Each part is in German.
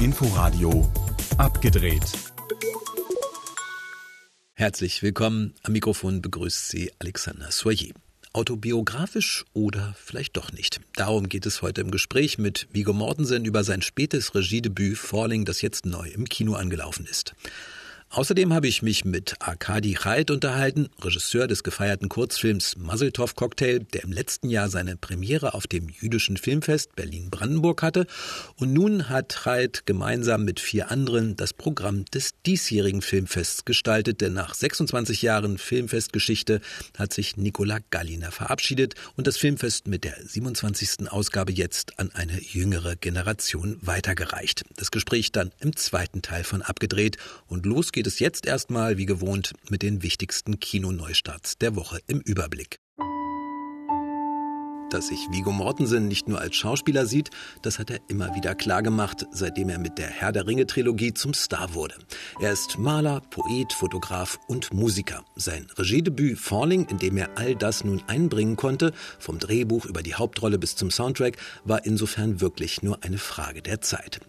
Inforadio abgedreht. Herzlich willkommen. Am Mikrofon begrüßt Sie Alexander Soyer. Autobiografisch oder vielleicht doch nicht. Darum geht es heute im Gespräch mit Vigo Mortensen über sein spätes Regiedebüt Falling, das jetzt neu im Kino angelaufen ist. Außerdem habe ich mich mit Arkadi Chait unterhalten, Regisseur des gefeierten Kurzfilms Muzzletov Cocktail, der im letzten Jahr seine Premiere auf dem jüdischen Filmfest Berlin-Brandenburg hatte. Und nun hat Chait gemeinsam mit vier anderen das Programm des diesjährigen Filmfests gestaltet, denn nach 26 Jahren Filmfestgeschichte hat sich Nicola Galliner verabschiedet und das Filmfest mit der 27. Ausgabe jetzt an eine jüngere Generation weitergereicht. Das Gespräch dann im zweiten Teil von abgedreht und los geht es jetzt erstmal wie gewohnt mit den wichtigsten Kinoneustarts der Woche im Überblick. Dass sich Vigo Mortensen nicht nur als Schauspieler sieht, das hat er immer wieder klargemacht, seitdem er mit der Herr der Ringe Trilogie zum Star wurde. Er ist Maler, Poet, Fotograf und Musiker. Sein Regiedebüt Falling, in dem er all das nun einbringen konnte, vom Drehbuch über die Hauptrolle bis zum Soundtrack, war insofern wirklich nur eine Frage der Zeit.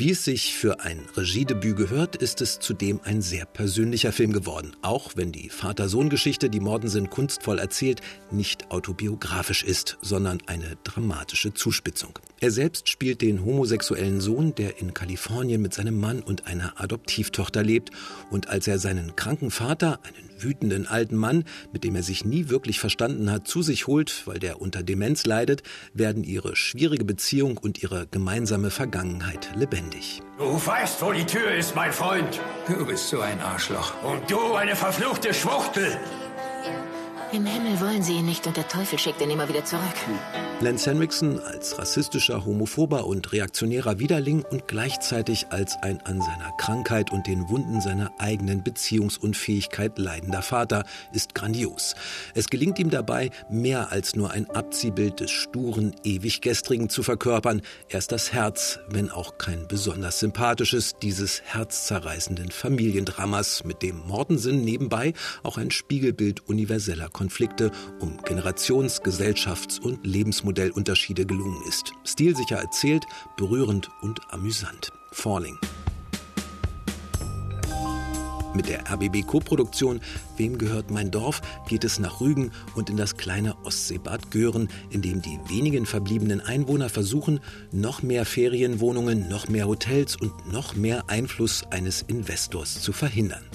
Wie es sich für ein Regiedebüt gehört, ist es zudem ein sehr persönlicher Film geworden, auch wenn die Vater-Sohn-Geschichte, die Mortensen kunstvoll erzählt, nicht autobiografisch ist, sondern eine dramatische Zuspitzung. Er selbst spielt den homosexuellen Sohn, der in Kalifornien mit seinem Mann und einer Adoptivtochter lebt, und als er seinen kranken Vater, einen wütenden alten Mann, mit dem er sich nie wirklich verstanden hat, zu sich holt, weil der unter Demenz leidet, werden ihre schwierige Beziehung und ihre gemeinsame Vergangenheit lebendig. Du weißt, wo die Tür ist, mein Freund. Du bist so ein Arschloch. Und du eine verfluchte Schwuchtel. Im Himmel wollen sie ihn nicht und der Teufel schickt ihn immer wieder zurück. Lance Henriksen als rassistischer, homophober und reaktionärer Widerling und gleichzeitig als ein an seiner Krankheit und den Wunden seiner eigenen Beziehungsunfähigkeit leidender Vater ist grandios. Es gelingt ihm dabei, mehr als nur ein Abziehbild des sturen, ewig Gestrigen zu verkörpern. Er ist das Herz, wenn auch kein besonders sympathisches, dieses herzzerreißenden Familiendramas, mit dem Mortensen nebenbei auch ein Spiegelbild universeller Konflikte um Generations-, Gesellschafts- und Lebensmodellunterschiede gelungen ist. Stilsicher erzählt, berührend und amüsant. Falling. Mit der RBB Co-Produktion Wem gehört mein Dorf geht es nach Rügen und in das kleine Ostseebad Göhren, in dem die wenigen verbliebenen Einwohner versuchen, noch mehr Ferienwohnungen, noch mehr Hotels und noch mehr Einfluss eines Investors zu verhindern.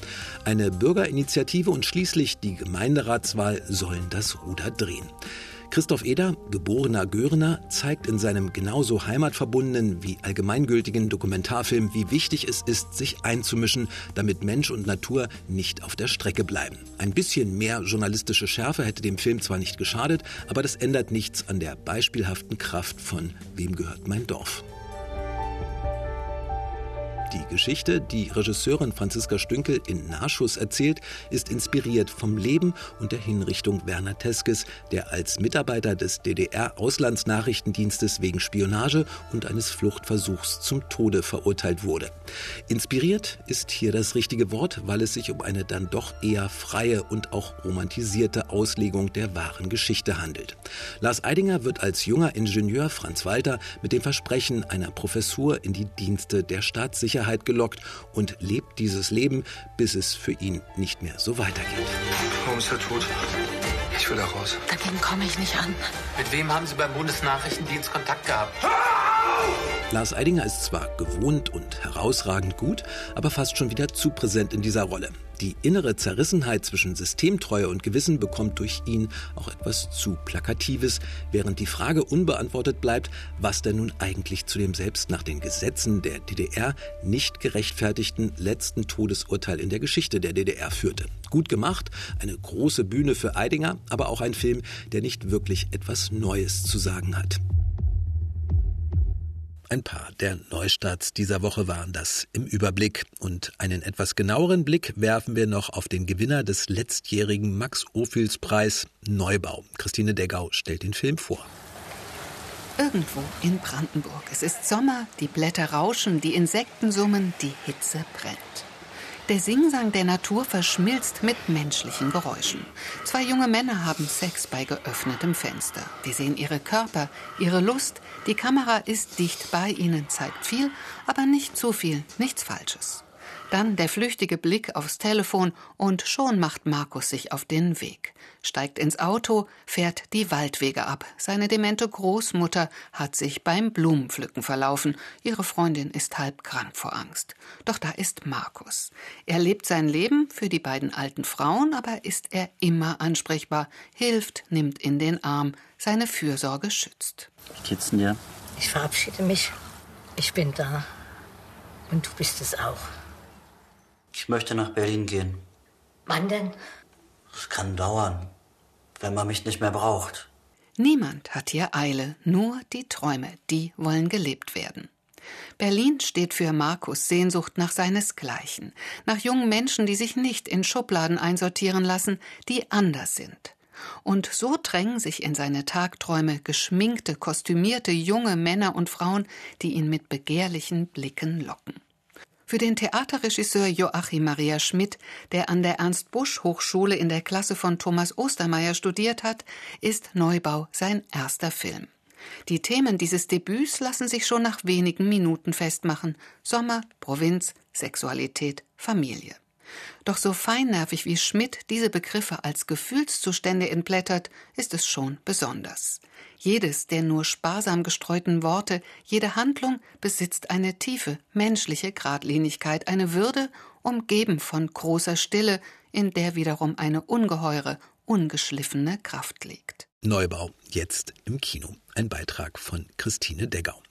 Eine Bürgerinitiative und schließlich die Gemeinderatswahl sollen das Ruder drehen. Christoph Eder, geborener Görener, zeigt in seinem genauso heimatverbundenen wie allgemeingültigen Dokumentarfilm, wie wichtig es ist, sich einzumischen, damit Mensch und Natur nicht auf der Strecke bleiben. Ein bisschen mehr journalistische Schärfe hätte dem Film zwar nicht geschadet, aber das ändert nichts an der beispielhaften Kraft von Wem gehört mein Dorf. Die Geschichte, die Regisseurin Franziska Stünkel in Nachschuss erzählt, ist inspiriert vom Leben und der Hinrichtung Werner Teskes, der als Mitarbeiter des DDR-Auslandsnachrichtendienstes wegen Spionage und eines Fluchtversuchs zum Tode verurteilt wurde. Inspiriert ist hier das richtige Wort, weil es sich um eine dann doch eher freie und auch romantisierte Auslegung der wahren Geschichte handelt. Lars Eidinger wird als junger Ingenieur Franz Walter mit dem Versprechen einer Professur in die Dienste der Staatssicherheit Sicherheit gelockt und lebt dieses Leben, bis es für ihn nicht mehr so weitergeht. Warum ist er tot? Ich will da raus. Dagegen komme ich nicht an. Mit wem haben Sie beim Bundesnachrichtendienst Kontakt gehabt? Lars Eidinger ist zwar gewohnt und herausragend gut, aber fast schon wieder zu präsent in dieser Rolle. Die innere Zerrissenheit zwischen Systemtreue und Gewissen bekommt durch ihn auch etwas zu Plakatives, während die Frage unbeantwortet bleibt, was denn nun eigentlich zu dem selbst nach den Gesetzen der DDR nicht gerechtfertigten letzten Todesurteil in der Geschichte der DDR führte. Gut gemacht, eine große Bühne für Eidinger, aber auch ein Film, der nicht wirklich etwas Neues zu sagen hat. Ein paar der Neustarts dieser Woche waren das im Überblick. Und einen etwas genaueren Blick werfen wir noch auf den Gewinner des letztjährigen Max-Ophüls-Preis Neubau. Christine Deggau stellt den Film vor. Irgendwo in Brandenburg. Es ist Sommer, die Blätter rauschen, die Insekten summen, die Hitze brennt. Der Singsang der Natur verschmilzt mit menschlichen Geräuschen. Zwei junge Männer haben Sex bei geöffnetem Fenster. Wir sehen ihre Körper, ihre Lust. Die Kamera ist dicht bei ihnen, zeigt viel, aber nicht zu viel, nichts Falsches. Dann der flüchtige Blick aufs Telefon und schon macht Markus sich auf den Weg. Steigt ins Auto, fährt die Waldwege ab. Seine demente Großmutter hat sich beim Blumenpflücken verlaufen. Ihre Freundin ist halb krank vor Angst. Doch da ist Markus. Er lebt sein Leben für die beiden alten Frauen, aber ist er immer ansprechbar, hilft, nimmt in den Arm, seine Fürsorge schützt. Wie geht's denn dir? Ich verabschiede mich. Ich bin da. Und du bist es auch. Ich möchte nach Berlin gehen. Wann denn? Es kann dauern, wenn man mich nicht mehr braucht. Niemand hat hier Eile, nur die Träume, die wollen gelebt werden. Berlin steht für Markus Sehnsucht nach seinesgleichen, nach jungen Menschen, die sich nicht in Schubladen einsortieren lassen, die anders sind. Und so drängen sich in seine Tagträume geschminkte, kostümierte junge Männer und Frauen, die ihn mit begehrlichen Blicken locken. Für den Theaterregisseur Joachim Maria Schmidt, der an der Ernst Busch Hochschule in der Klasse von Thomas Ostermeier studiert hat, ist Neubau sein erster Film. Die Themen dieses Debüts lassen sich schon nach wenigen Minuten festmachen. Sommer, Provinz, Sexualität, Familie. Doch so feinnervig wie Schmidt diese Begriffe als Gefühlszustände entblättert, ist es schon besonders. Jedes der nur sparsam gestreuten Worte, jede Handlung besitzt eine tiefe, menschliche Gradlinigkeit, eine Würde, umgeben von großer Stille, in der wiederum eine ungeheure, ungeschliffene Kraft liegt. Neubau, jetzt im Kino. Ein Beitrag von Christine Deggau.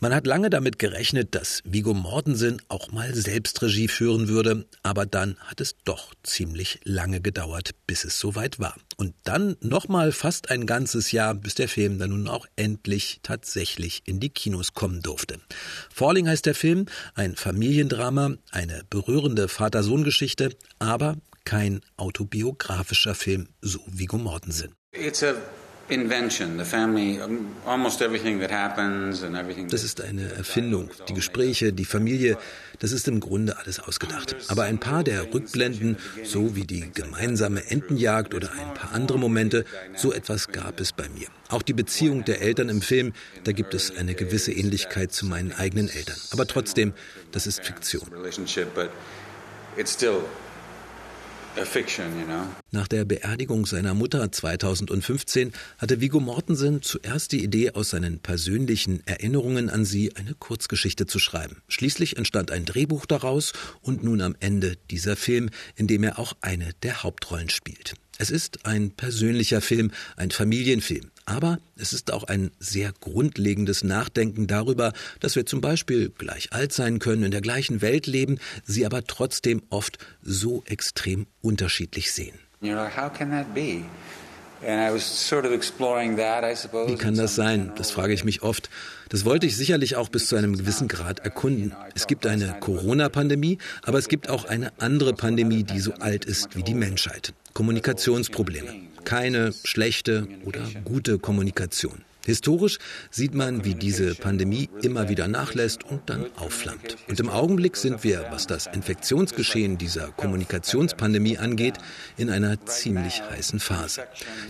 Man hat lange damit gerechnet, dass Vigo Mortensen auch mal selbst Regie führen würde, aber dann hat es doch ziemlich lange gedauert, bis es soweit war. Und dann nochmal fast ein ganzes Jahr, bis der Film dann nun auch endlich tatsächlich in die Kinos kommen durfte. Falling heißt der Film, ein Familiendrama, eine berührende Vater-Sohn-Geschichte, aber kein autobiografischer Film, so Vigo Mortensen. It's a invention. The family, almost everything that happens and everything. Das ist eine Erfindung. Die Gespräche, die Familie, das ist im Grunde alles ausgedacht. Aber ein paar der Rückblenden, so wie die gemeinsame Entenjagd oder ein paar andere Momente, so etwas gab es bei mir. Auch die Beziehung der Eltern im Film, da gibt es eine gewisse Ähnlichkeit zu meinen eigenen Eltern. Aber trotzdem, das ist Fiktion. Nach der Beerdigung seiner Mutter 2015 hatte Viggo Mortensen zuerst die Idee, aus seinen persönlichen Erinnerungen an sie eine Kurzgeschichte zu schreiben. Schließlich entstand ein Drehbuch daraus und nun am Ende dieser Film, in dem er auch eine der Hauptrollen spielt. Es ist ein persönlicher Film, ein Familienfilm. Aber es ist auch ein sehr grundlegendes Nachdenken darüber, dass wir zum Beispiel gleich alt sein können, in der gleichen Welt leben, sie aber trotzdem oft so extrem unterschiedlich sehen. Wie kann das sein? Das frage ich mich oft. Das wollte ich sicherlich auch bis zu einem gewissen Grad erkunden. Es gibt eine Corona-Pandemie, aber es gibt auch eine andere Pandemie, die so alt ist wie die Menschheit. Kommunikationsprobleme. Keine schlechte oder gute Kommunikation. Historisch sieht man, wie diese Pandemie immer wieder nachlässt und dann aufflammt. Und im Augenblick sind wir, was das Infektionsgeschehen dieser Kommunikationspandemie angeht, in einer ziemlich heißen Phase.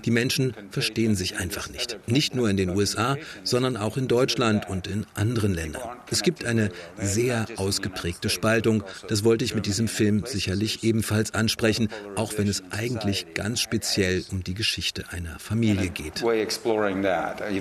Die Menschen verstehen sich einfach nicht. Nicht nur in den USA, sondern auch in Deutschland und in anderen Ländern. Es gibt eine sehr ausgeprägte Spaltung. Das wollte ich mit diesem Film sicherlich ebenfalls ansprechen, auch wenn es eigentlich ganz speziell um die Geschichte einer Familie geht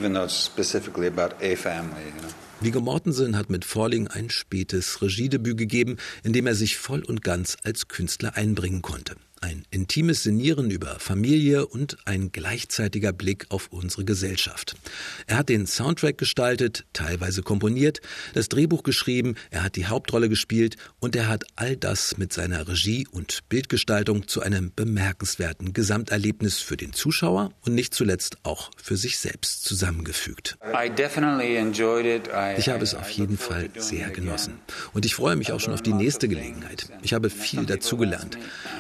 even though it's specifically about a family. You know? Viggo Mortensen hat mit Falling ein spätes Regiedebüt gegeben, in dem er sich voll und ganz als Künstler einbringen konnte. Ein intimes Sinnieren über Familie und ein gleichzeitiger Blick auf unsere Gesellschaft. Er hat den Soundtrack gestaltet, teilweise komponiert, das Drehbuch geschrieben, er hat die Hauptrolle gespielt und er hat all das mit seiner Regie und Bildgestaltung zu einem bemerkenswerten Gesamterlebnis für den Zuschauer und nicht zuletzt auch für sich selbst zusammengefügt. Ich habe es auf jeden Fall sehr genossen und ich freue mich auch schon auf die nächste Gelegenheit. Ich habe viel dazugelernt.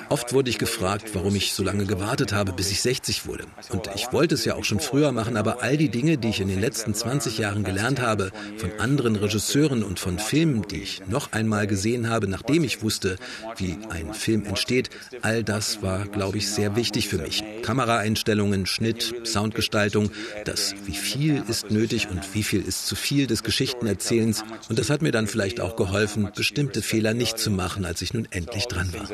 Oft wurde dich gefragt, warum ich so lange gewartet habe, bis ich 60 wurde. Und ich wollte es ja auch schon früher machen, aber all die Dinge, die ich in den letzten 20 Jahren gelernt habe, von anderen Regisseuren und von Filmen, die ich noch einmal gesehen habe, nachdem ich wusste, wie ein Film entsteht, all das war, glaube ich, sehr wichtig für mich. Kameraeinstellungen, Schnitt, Soundgestaltung, das wie viel ist nötig und wie viel ist zu viel des Geschichtenerzählens. Und das hat mir dann vielleicht auch geholfen, bestimmte Fehler nicht zu machen, als ich nun endlich dran war.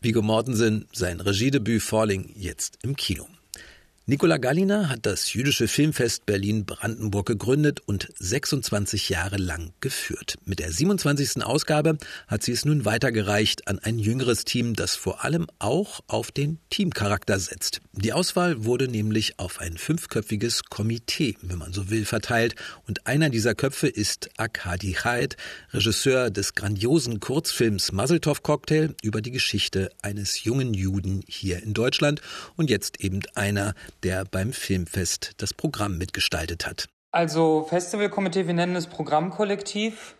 Vigo Mortensen, sein Regiedebüt Falling jetzt im Kino. Nikola Gallina hat das jüdische Filmfest Berlin-Brandenburg gegründet und 26 Jahre lang geführt. Mit der 27. Ausgabe hat sie es nun weitergereicht an ein jüngeres Team, das vor allem auch auf den Teamcharakter setzt. Die Auswahl wurde nämlich auf ein fünfköpfiges Komitee, wenn man so will, verteilt und einer dieser Köpfe ist Akadi Chaed, Regisseur des grandiosen Kurzfilms Maseltov Cocktail über die Geschichte eines jungen Juden hier in Deutschland und jetzt eben einer, der beim Filmfest das Programm mitgestaltet hat. Also Festivalkomitee, wir nennen es Programmkollektiv.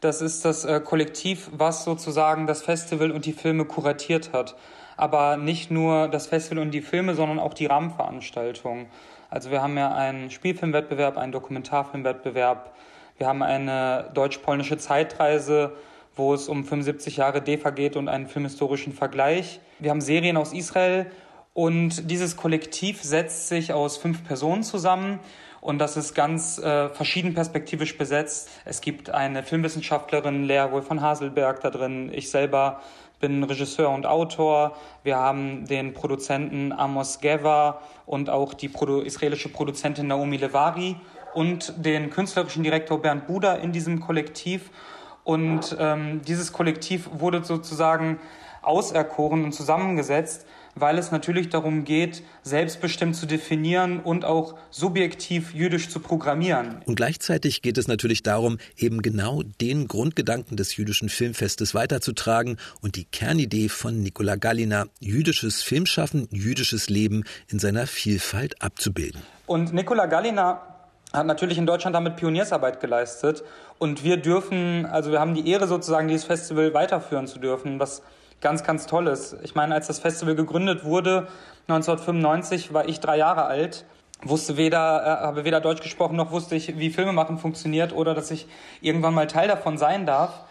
Das ist das äh, Kollektiv, was sozusagen das Festival und die Filme kuratiert hat. Aber nicht nur das Festival und die Filme, sondern auch die Rahmenveranstaltungen. Also wir haben ja einen Spielfilmwettbewerb, einen Dokumentarfilmwettbewerb. Wir haben eine deutsch-polnische Zeitreise, wo es um 75 Jahre DEFA geht und einen filmhistorischen Vergleich. Wir haben Serien aus Israel und dieses Kollektiv setzt sich aus fünf Personen zusammen und das ist ganz äh, verschieden perspektivisch besetzt. Es gibt eine Filmwissenschaftlerin, Lea Wolf von Haselberg da drin. Ich selber bin Regisseur und Autor. Wir haben den Produzenten Amos Geva und auch die Produ israelische Produzentin Naomi Levari und den künstlerischen Direktor Bernd Buda in diesem Kollektiv. Und ähm, dieses Kollektiv wurde sozusagen auserkoren und zusammengesetzt, weil es natürlich darum geht, selbstbestimmt zu definieren und auch subjektiv jüdisch zu programmieren. Und gleichzeitig geht es natürlich darum, eben genau den Grundgedanken des jüdischen Filmfestes weiterzutragen und die Kernidee von Nikola Gallina, jüdisches Filmschaffen, jüdisches Leben in seiner Vielfalt abzubilden. Und Nikola Gallina hat natürlich in Deutschland damit Pioniersarbeit geleistet. Und wir dürfen, also wir haben die Ehre sozusagen, dieses Festival weiterführen zu dürfen, was ganz, ganz Tolles. Ich meine, als das Festival gegründet wurde, 1995, war ich drei Jahre alt wusste weder, äh, habe weder Deutsch gesprochen, noch wusste ich, wie Filme machen funktioniert oder dass ich irgendwann mal Teil davon sein darf.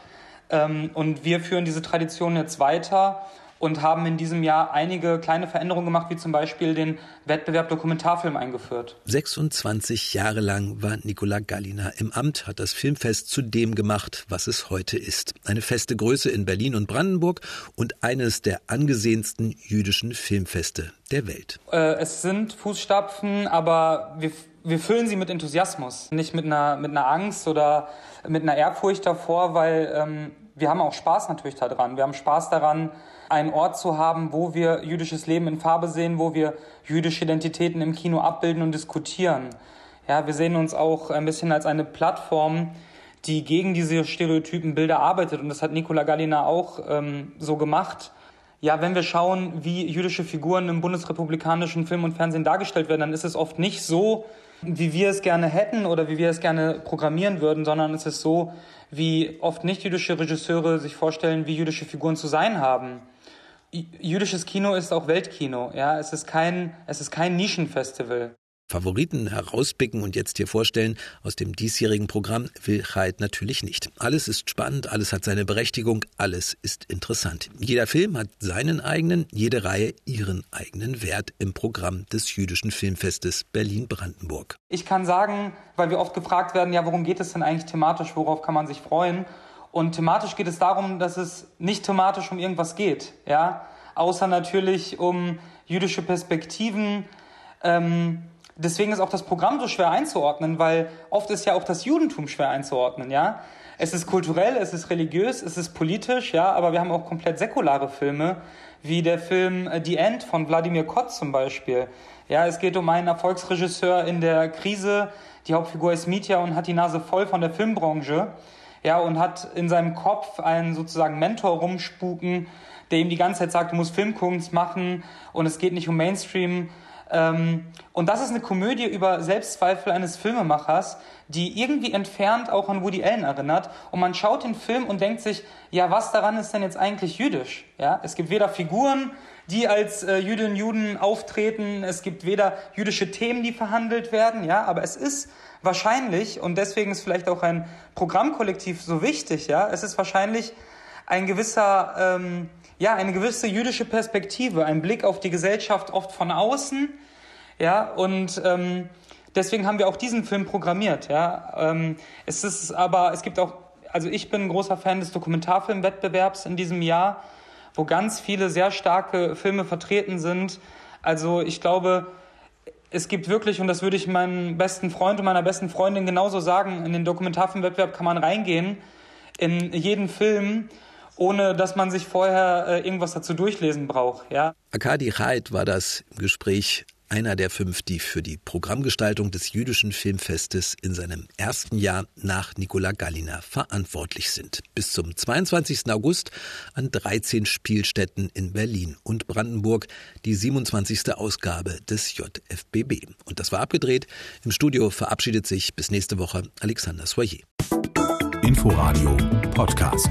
Ähm, und wir führen diese Tradition jetzt weiter und haben in diesem Jahr einige kleine Veränderungen gemacht, wie zum Beispiel den Wettbewerb Dokumentarfilm eingeführt. 26 Jahre lang war Nicola Gallina im Amt, hat das Filmfest zu dem gemacht, was es heute ist. Eine feste Größe in Berlin und Brandenburg und eines der angesehensten jüdischen Filmfeste der Welt. Äh, es sind Fußstapfen, aber wir wir füllen sie mit Enthusiasmus, nicht mit einer, mit einer Angst oder mit einer Ehrfurcht davor, weil ähm, wir haben auch Spaß natürlich daran. Wir haben Spaß daran, einen Ort zu haben, wo wir jüdisches Leben in Farbe sehen, wo wir jüdische Identitäten im Kino abbilden und diskutieren. Ja, wir sehen uns auch ein bisschen als eine Plattform, die gegen diese stereotypen Bilder arbeitet. Und das hat Nicola Gallina auch ähm, so gemacht. Ja, wenn wir schauen, wie jüdische Figuren im bundesrepublikanischen Film und Fernsehen dargestellt werden, dann ist es oft nicht so, wie wir es gerne hätten oder wie wir es gerne programmieren würden, sondern es ist so, wie oft nicht jüdische Regisseure sich vorstellen, wie jüdische Figuren zu sein haben jüdisches Kino ist auch Weltkino. Ja, es ist kein, es ist kein Nischenfestival. Favoriten herauspicken und jetzt hier vorstellen aus dem diesjährigen Programm will Chaid natürlich nicht. Alles ist spannend, alles hat seine Berechtigung, alles ist interessant. Jeder Film hat seinen eigenen, jede Reihe ihren eigenen Wert im Programm des jüdischen Filmfestes Berlin-Brandenburg. Ich kann sagen, weil wir oft gefragt werden, ja, worum geht es denn eigentlich thematisch, worauf kann man sich freuen? Und thematisch geht es darum, dass es nicht thematisch um irgendwas geht, ja, außer natürlich um jüdische Perspektiven. Ähm, deswegen ist auch das Programm so schwer einzuordnen, weil oft ist ja auch das Judentum schwer einzuordnen, ja. Es ist kulturell, es ist religiös, es ist politisch, ja, aber wir haben auch komplett säkulare Filme, wie der Film äh, The End von Wladimir Kott zum Beispiel. Ja, es geht um einen Erfolgsregisseur in der Krise. Die Hauptfigur ist Mitya und hat die Nase voll von der Filmbranche ja, und hat in seinem Kopf einen sozusagen Mentor rumspuken, der ihm die ganze Zeit sagt, du musst Filmkunst machen und es geht nicht um Mainstream Ähm, und das ist eine Komödie über Selbstzweifel eines Filmemachers, die irgendwie entfernt auch an Woody Allen erinnert. Und man schaut den Film und denkt sich, ja, was daran ist denn jetzt eigentlich jüdisch? Ja, es gibt weder Figuren, die als äh, Jüdinnen und Juden auftreten, es gibt weder jüdische Themen, die verhandelt werden, ja, aber es ist wahrscheinlich, und deswegen ist vielleicht auch ein Programmkollektiv so wichtig, ja, es ist wahrscheinlich ein gewisser, ähm, ja, eine gewisse jüdische Perspektive, ein Blick auf die Gesellschaft oft von außen, ja, und ähm, deswegen haben wir auch diesen Film programmiert, ja. Ähm, es ist aber, es gibt auch, also ich bin ein großer Fan des Dokumentarfilmwettbewerbs in diesem Jahr, wo ganz viele sehr starke Filme vertreten sind. Also ich glaube, es gibt wirklich, und das würde ich meinem besten Freund und meiner besten Freundin genauso sagen, in den Dokumentarfilmwettbewerb kann man reingehen, in jeden Film ohne dass man sich vorher äh, irgendwas dazu durchlesen braucht. Ja. Akadi Heid war das im Gespräch einer der fünf, die für die Programmgestaltung des jüdischen Filmfestes in seinem ersten Jahr nach Nikola Gallina verantwortlich sind. Bis zum 22. August an 13 Spielstätten in Berlin und Brandenburg die 27. Ausgabe des JFBB. Und das war abgedreht. Im Studio verabschiedet sich bis nächste Woche Alexander Soyer. Inforadio Podcast.